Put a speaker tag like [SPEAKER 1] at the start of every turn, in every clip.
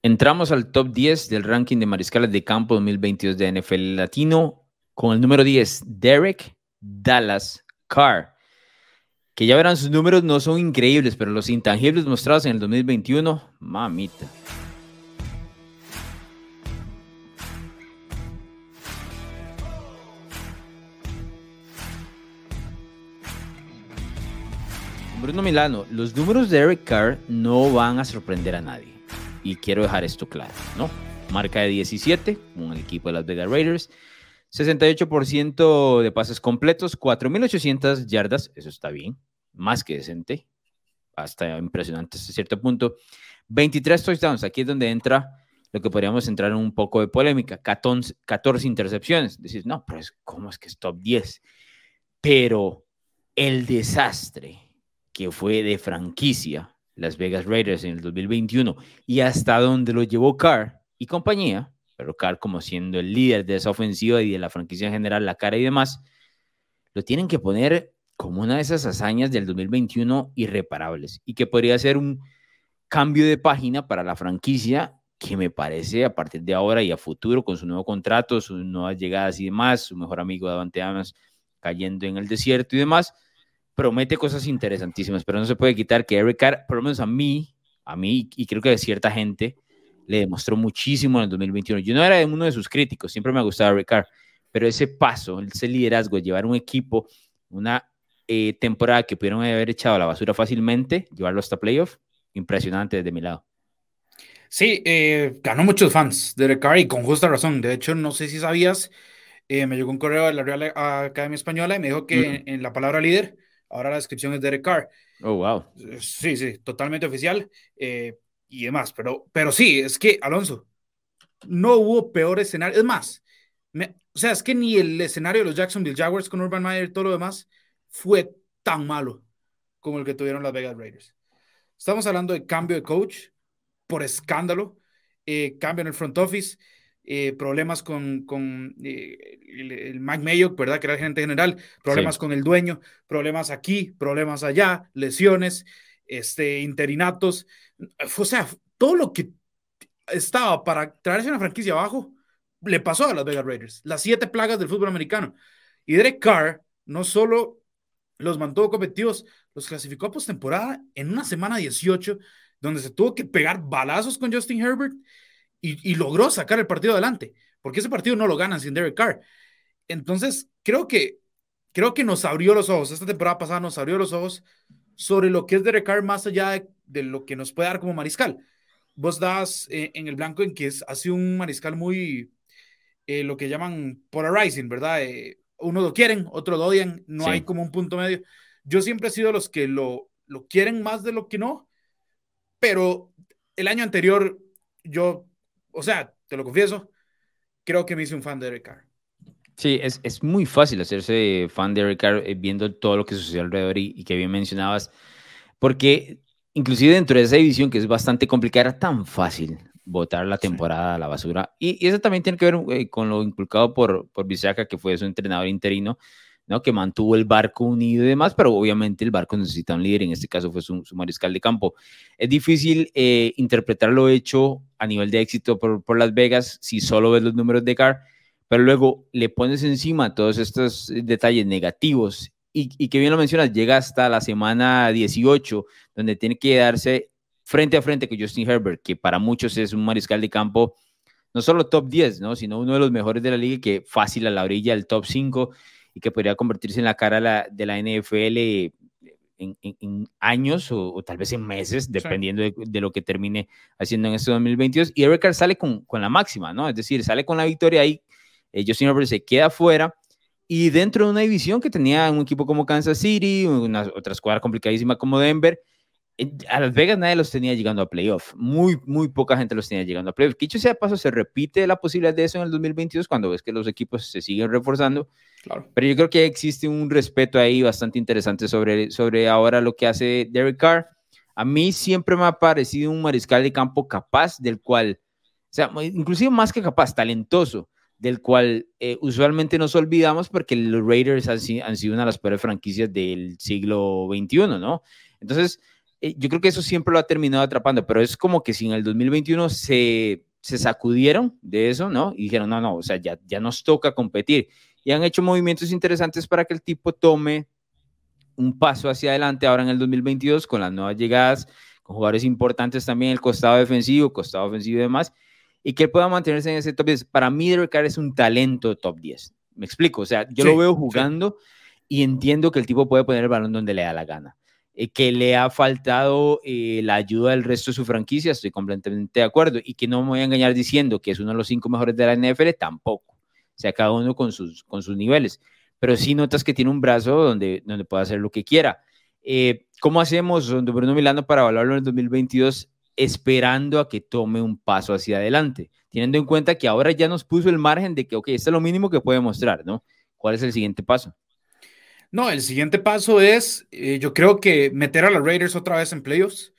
[SPEAKER 1] Entramos al top 10 del ranking de mariscales de campo 2022 de NFL Latino con el número 10, Derek Dallas Carr. Que ya verán, sus números no son increíbles, pero los intangibles mostrados en el 2021, mamita. Bruno Milano, los números de Derek Carr no van a sorprender a nadie y quiero dejar esto claro, ¿no? Marca de 17 con el equipo de las Vegas Raiders, 68% de pases completos, 4.800 yardas, eso está bien, más que decente, hasta impresionante hasta cierto punto. 23 touchdowns, aquí es donde entra lo que podríamos entrar en un poco de polémica, 14, 14 intercepciones. Decís, no, pero ¿cómo es que es top 10? Pero el desastre que fue de franquicia las Vegas Raiders en el 2021 y hasta donde lo llevó Carr y compañía, pero Carr como siendo el líder de esa ofensiva y de la franquicia en general, la cara y demás, lo tienen que poner como una de esas hazañas del 2021 irreparables. Y que podría ser un cambio de página para la franquicia que me parece a partir de ahora y a futuro con su nuevo contrato, sus nuevas llegadas y demás, su mejor amigo Davante Adams cayendo en el desierto y demás, promete cosas interesantísimas, pero no se puede quitar que Eric Carr, por lo menos a mí, a mí y creo que a cierta gente, le demostró muchísimo en el 2021. Yo no era uno de sus críticos, siempre me ha gustado Eric Carr, pero ese paso, ese liderazgo, llevar un equipo, una eh, temporada que pudieron haber echado a la basura fácilmente, llevarlo hasta playoff, impresionante desde mi lado.
[SPEAKER 2] Sí, eh, ganó muchos fans de Eric Carr y con justa razón. De hecho, no sé si sabías, eh, me llegó un correo de la Real Academia Española y me dijo que en, la palabra líder Ahora la descripción es Derek Carr.
[SPEAKER 1] Oh, wow.
[SPEAKER 2] Sí, sí, totalmente oficial eh, y demás. Pero, pero sí, es que, Alonso, no hubo peor escenario. Es más, o sea, es que ni el escenario de los Jacksonville Jaguars con Urban Meyer y todo lo demás fue tan malo como el que tuvieron las Vegas Raiders. Estamos hablando de cambio de coach por escándalo, eh, cambio en el front office. Eh, problemas con, con eh, el, Mike Mayock, ¿verdad? Que era el gerente general, problemas con el dueño, problemas aquí, problemas allá, lesiones, este, interinatos. O sea, todo lo que estaba para traerse una franquicia abajo, le pasó a las Vegas Raiders. Las siete plagas del fútbol americano. Y Derek Carr no solo los mantuvo competitivos, los clasificó a postemporada en una semana 18, donde se tuvo que pegar balazos con Justin Herbert y, logró sacar el partido adelante, porque ese partido no lo ganan sin Derek Carr. Entonces, creo que, creo que nos abrió los ojos, esta temporada pasada nos abrió los ojos sobre lo que es Derek Carr más allá de, lo que nos puede dar como mariscal. Vos das eh, en el blanco en que es, ha un mariscal muy, eh, lo que llaman polarizing, ¿verdad? Eh, uno lo quieren, otro lo odian, no hay como un punto medio. Yo siempre he sido los que lo, lo quieren más de lo que no, pero el año anterior yo o sea, te lo confieso, creo que me hice un fan de Eric Carr.
[SPEAKER 1] Sí, es, es muy fácil hacerse fan de Eric Carr eh, viendo todo lo que sucedió alrededor y, que bien mencionabas, porque inclusive dentro de esa división que es bastante complicada, era tan fácil botar la temporada a la basura. Y, eso también tiene que ver eh, con lo inculcado por, por Bisaca, que fue su entrenador interino, ¿no? que mantuvo el barco unido y demás, pero obviamente el barco necesita un líder, en este caso fue su, mariscal de campo. Es difícil eh, interpretar lo hecho a nivel de éxito por, por, Las Vegas si solo ves los números de Carr, pero luego le pones encima todos estos detalles negativos y, y que bien lo mencionas, llega hasta la semana 18, donde tiene que darse frente a frente con Justin Herbert, que para muchos es un mariscal de campo no solo top 10, ¿no? sino uno de los mejores de la liga que fácil a la orilla del top 5 y que podría convertirse en la cara de la NFL en, años o, tal vez en meses, dependiendo de, lo que termine haciendo en este 2022. Y Eric Carr sale con, con, la máxima, ¿no? Es decir, sale con la victoria ahí. Eh, Justin Herbert se queda fuera. Y dentro de una división que tenía un equipo como Kansas City, una otra escuadra complicadísima como Denver, a Las Vegas nadie los tenía llegando a playoff. Muy, muy poca gente los tenía llegando a playoff. Dicho sea paso, se repite la posibilidad de eso en el 2022 cuando ves que los equipos se siguen reforzando. Claro. Pero yo creo que existe un respeto ahí bastante interesante sobre, sobre ahora lo que hace Derek Carr. A mí siempre me ha parecido un mariscal de campo capaz, del cual, o sea, inclusive más que capaz, talentoso, del cual eh, usualmente nos olvidamos porque los Raiders han, han sido una de las peores franquicias del siglo XXI, ¿no? Entonces, eh, yo creo que eso siempre lo ha terminado atrapando, pero es como que si en el 2021 se, se sacudieron de eso, ¿no? Y dijeron, no, no, o sea, ya, ya nos toca competir. Y han hecho movimientos interesantes para que el tipo tome un paso hacia adelante ahora en el 2022 con las nuevas llegadas, con jugadores importantes también, el costado defensivo, costado ofensivo y demás, y que él pueda mantenerse en ese top 10. Para mí, Derek Carr es un talento top 10. Me explico, o sea, yo lo veo jugando y entiendo que el tipo puede poner el balón donde le da la gana. Eh, que le ha faltado eh, la ayuda del resto de su franquicia, estoy completamente de acuerdo. Y que no me voy a engañar diciendo que es uno de los cinco mejores de la NFL, tampoco. O sea, cada uno con sus, con sus niveles. Pero sí notas que tiene un brazo donde, donde puede hacer lo que quiera. Eh, ¿Cómo hacemos, don Bruno Milano, para evaluarlo en el 2022 esperando a que tome un paso hacia adelante? Teniendo en cuenta que ahora ya nos puso el margen de que, ok, este es lo mínimo que puede mostrar, ¿no? ¿Cuál es el siguiente paso?
[SPEAKER 2] No, el siguiente paso es, eh, yo creo que meter a los Raiders otra vez en playoffs,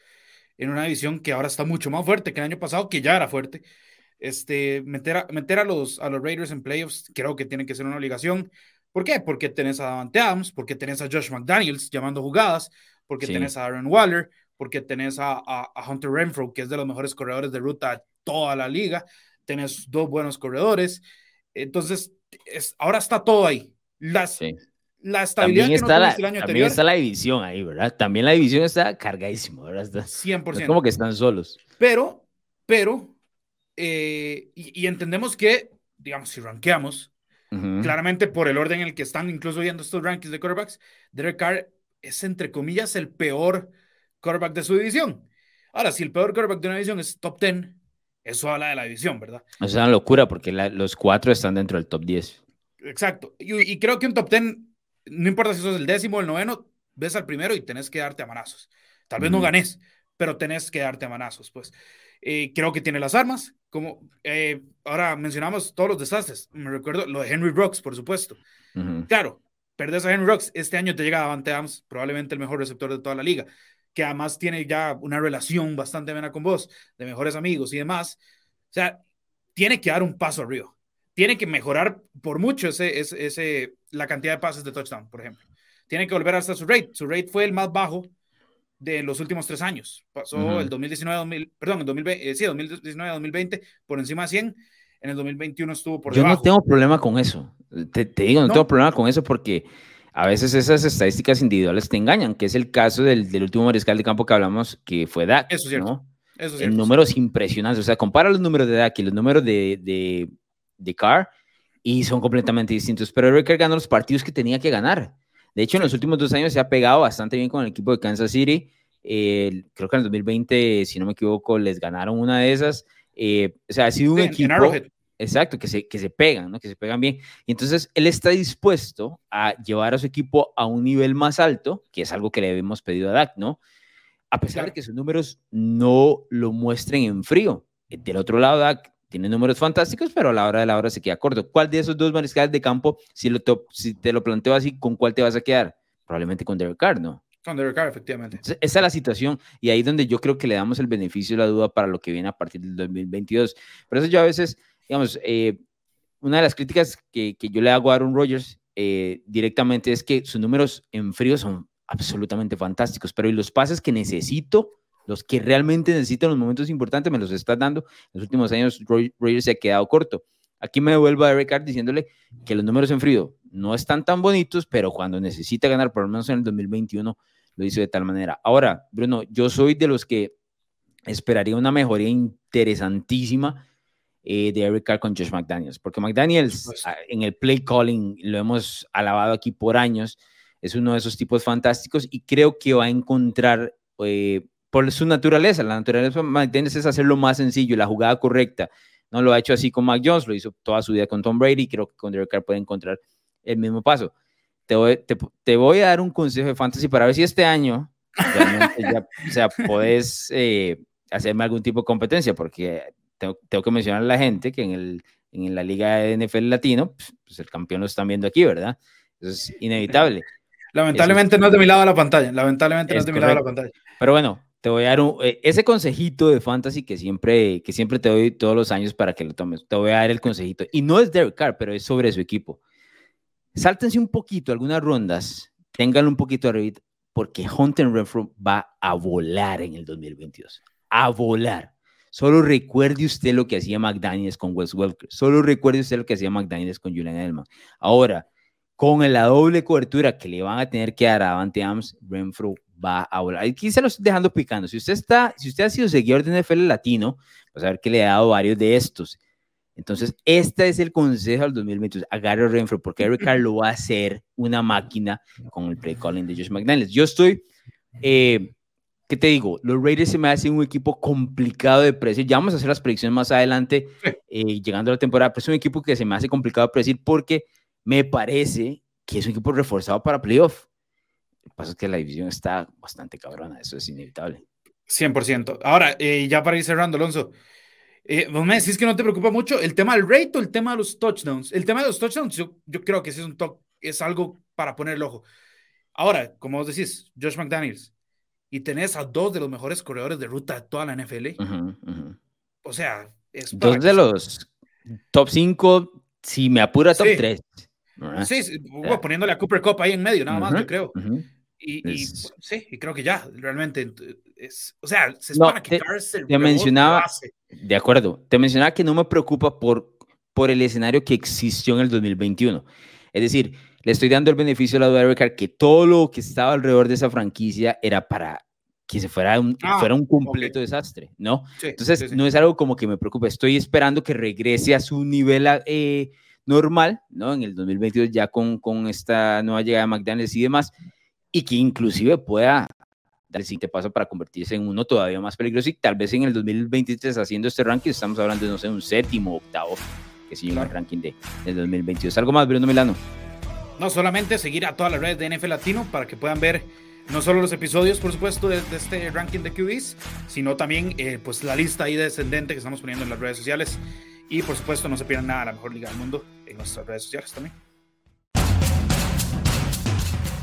[SPEAKER 2] en una división que ahora está mucho más fuerte que el año pasado, que ya era fuerte. Este, meter a, meter a, los, a los Raiders en playoffs creo que tiene que ser una obligación. ¿Por qué? Porque tenés a Davante Adams, porque tenés a Josh McDaniels llamando jugadas, porque tenés a Aaron Waller, porque tenés a, a, Hunter Renfro, que es de los mejores corredores de ruta de toda la liga. Tenés dos buenos corredores. Entonces, es, ahora está todo ahí. Las, la estabilidad
[SPEAKER 1] también está la, También está la división ahí, ¿verdad? También la división está cargadísima, ¿verdad? 100%. Es como que están solos.
[SPEAKER 2] Pero, pero, eh, y, entendemos que, digamos, si rankeamos, claramente por el orden en el que están incluso viendo estos rankings de quarterbacks, Derek Carr es, entre comillas, el peor quarterback de su división. Ahora, si el peor quarterback de una división es top 10, eso habla de la división, ¿verdad?
[SPEAKER 1] Es una locura porque los cuatro están dentro del top 10.
[SPEAKER 2] Exacto. Y, y creo que un top 10 no importa si sos el décimo o el noveno, ves al primero y tenés que darte a manazos. Tal vez no ganes, pero tenés que darte a manazos, pues. Eh, creo que tiene las armas, como eh, ahora mencionamos todos los desastres. Me recuerdo lo de Henry Brooks, por supuesto. Claro, perdés a Henry Brooks, este año te llega Davante Adams, probablemente el mejor receptor de toda la liga, que además tiene ya una relación bastante buena con vos, de mejores amigos y demás. O sea, tiene que dar un paso arriba tiene que mejorar por mucho ese, ese, la cantidad de pases de touchdown, por ejemplo. Tiene que volver hasta su rate. Su rate fue el más bajo de los últimos tres años. Pasó el 2019, perdón, el 2020, eh, sí, 2019-2020 por encima de 100. En el 2021 estuvo por
[SPEAKER 1] Yo no tengo problema con eso. Te, digo, no, tengo problema con eso porque a veces esas estadísticas individuales te engañan, que es el caso del, del último mariscal de campo que hablamos, que fue Dak.
[SPEAKER 2] Eso es cierto.
[SPEAKER 1] ¿no? Eso es cierto. En números impresionantes. O sea, compara los números de Dak y los números de, de de Carr y son completamente distintos. Pero Eric ganó los partidos que tenía que ganar. De hecho, en los últimos dos años se ha pegado bastante bien con el equipo de Kansas City. creo que en el 2020, si no me equivoco, les ganaron una de esas. Eh, o sea, ha sido un equipo. Exacto, que se, que se pegan, ¿no? que se pegan bien. Y entonces él está dispuesto a llevar a su equipo a un nivel más alto, que es algo que le habíamos pedido a Dak, ¿no? A pesar de que sus números no lo muestren en frío. Del otro lado, Dak tiene números fantásticos, pero a la hora de la hora se queda corto. ¿Cuál de esos dos mariscales de campo, si, lo si te lo planteo así, con cuál te vas a quedar? Probablemente con Derek Carr, ¿no?
[SPEAKER 2] Con Derek Carr, efectivamente.
[SPEAKER 1] esa es la situación y ahí es donde yo creo que le damos el beneficio de la duda para lo que viene a partir del 2022. Por eso yo a veces, digamos, eh, una de las críticas que, que, yo le hago a Aaron Rodgers eh, directamente es que sus números en frío son absolutamente fantásticos, pero y los pases que necesito los que realmente necesitan los momentos importantes me los estás dando. En los últimos años, Rogers se ha quedado corto. Aquí me devuelvo a Eric diciéndole que los números en frío no están tan bonitos, pero cuando necesita ganar, por lo menos en el 2021, lo hizo de tal manera. Ahora, Bruno, yo soy de los que esperaría una mejoría interesantísima eh, de Eric Carr con Josh McDaniels, porque McDaniels ah, en el play calling lo hemos alabado aquí por años, es uno de esos tipos fantásticos y creo que va a encontrar eh, por su naturaleza. La naturaleza de es hacerlo más sencillo, la jugada correcta. No lo ha hecho así con Mac Jones, lo hizo toda su vida con Tom Brady. Creo que con Derek Carr puede encontrar el mismo paso. Te voy, te, voy a dar un consejo de fantasy para ver si este año ya, o sea, podés eh, hacerme algún tipo de competencia, porque tengo, tengo, que mencionar a la gente que en, el, en la liga de NFL latino, pues, pues, el campeón lo están viendo aquí, ¿verdad? Eso es inevitable.
[SPEAKER 2] Lamentablemente no es de mi lado de la pantalla, lamentablemente no es de mi lado de la pantalla.
[SPEAKER 1] Pero bueno, te voy a dar eh, ese consejito de fantasy que siempre, que siempre te doy todos los años para que lo tomes. Te voy a dar el consejito. Y no es Derek Carr, pero es sobre su equipo. Sáltense un poquito algunas rondas, ténganlo un poquito arriba, porque Hunter Renfro va a volar en el 2022. A volar. Solo recuerde usted lo que hacía McDaniels con Wes Welker. Solo recuerde usted lo que hacía McDaniels con Julian Edelman. Ahora, con la doble cobertura que le van a tener que dar a Davante Adams, Renfro va a volar. Aquí se lo estoy dejando picando. Si usted está, si usted ha sido seguidor de NFL Latino, vas a ver que le he dado varios de estos. Entonces, este es el consejo del 2022. Agarre a Renfro, porque Eric Carr lo va a hacer una máquina con el play calling de Josh McDaniels. Yo estoy, eh, ¿qué te digo? Los Raiders se me hacen un equipo complicado de predecir. Ya vamos a hacer las predicciones más adelante, eh, llegando a la temporada, pero es un equipo que se me hace complicado de predecir porque me parece que es un equipo reforzado para playoff. Lo que pasa es que la división está bastante cabrona, eso es inevitable.
[SPEAKER 2] 100%. Ahora, eh, ya para ir cerrando, Alonso, eh, vos me decís que no te preocupa mucho el tema del rate o el tema de los touchdowns. El tema de los touchdowns, yo, yo creo que sí es, un es algo para poner el ojo. Ahora, como vos decís, Josh McDaniels, y tenés a dos de los mejores corredores de ruta de toda la NFL. O sea,
[SPEAKER 1] es dos de los top 5, si me apura, top 3.
[SPEAKER 2] Sí, sí poniéndole a Cooper Cup ahí en medio, nada más, yo creo. Y, sí, y creo que ya, realmente, es, o sea, se espera que
[SPEAKER 1] te, te mencionaba, de acuerdo, te mencionaba que no me preocupa por, por el escenario que existió en el 2021. Es decir, le estoy dando el beneficio a la duda de que todo lo que estaba alrededor de esa franquicia era para que se fuera un, ah, fuera un completo desastre, ¿no? Entonces, no es algo como que me preocupe, estoy esperando que regrese a su nivel eh, normal, ¿no? En el 2022 ya con, con esta nueva llegada de McDaniels y demás, y que inclusive pueda dar el siguiente paso para convertirse en uno todavía más peligroso y tal vez en el 2023 haciendo este ranking estamos hablando de, no sé, un séptimo, octavo, que sigue el ranking de, del 2022. ¿Algo más, Bruno Milano?
[SPEAKER 2] No, solamente seguir a todas las redes de NFL Latino para que puedan ver no solo los episodios, por supuesto, de, este ranking de QBs, sino también eh, pues la lista ahí descendente que estamos poniendo en las redes sociales. Y por supuesto, no se pierdan nada, la mejor liga del mundo nuestras redes sociales también.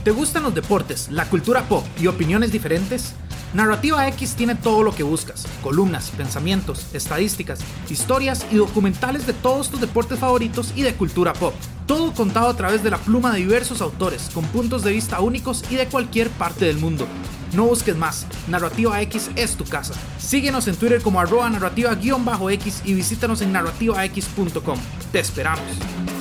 [SPEAKER 2] ¿Te gustan los deportes, la cultura pop y opiniones diferentes? Narrativa X tiene todo lo que buscas, columnas, pensamientos, estadísticas, historias y documentales de todos tus deportes favoritos y de cultura pop. Todo contado a través de la pluma de diversos autores, con puntos de vista únicos y de cualquier parte del mundo. No busques más, Narrativa X es tu casa. Síguenos en Twitter como arroba narrativa-x y visítanos en narrativax.com. Te esperamos.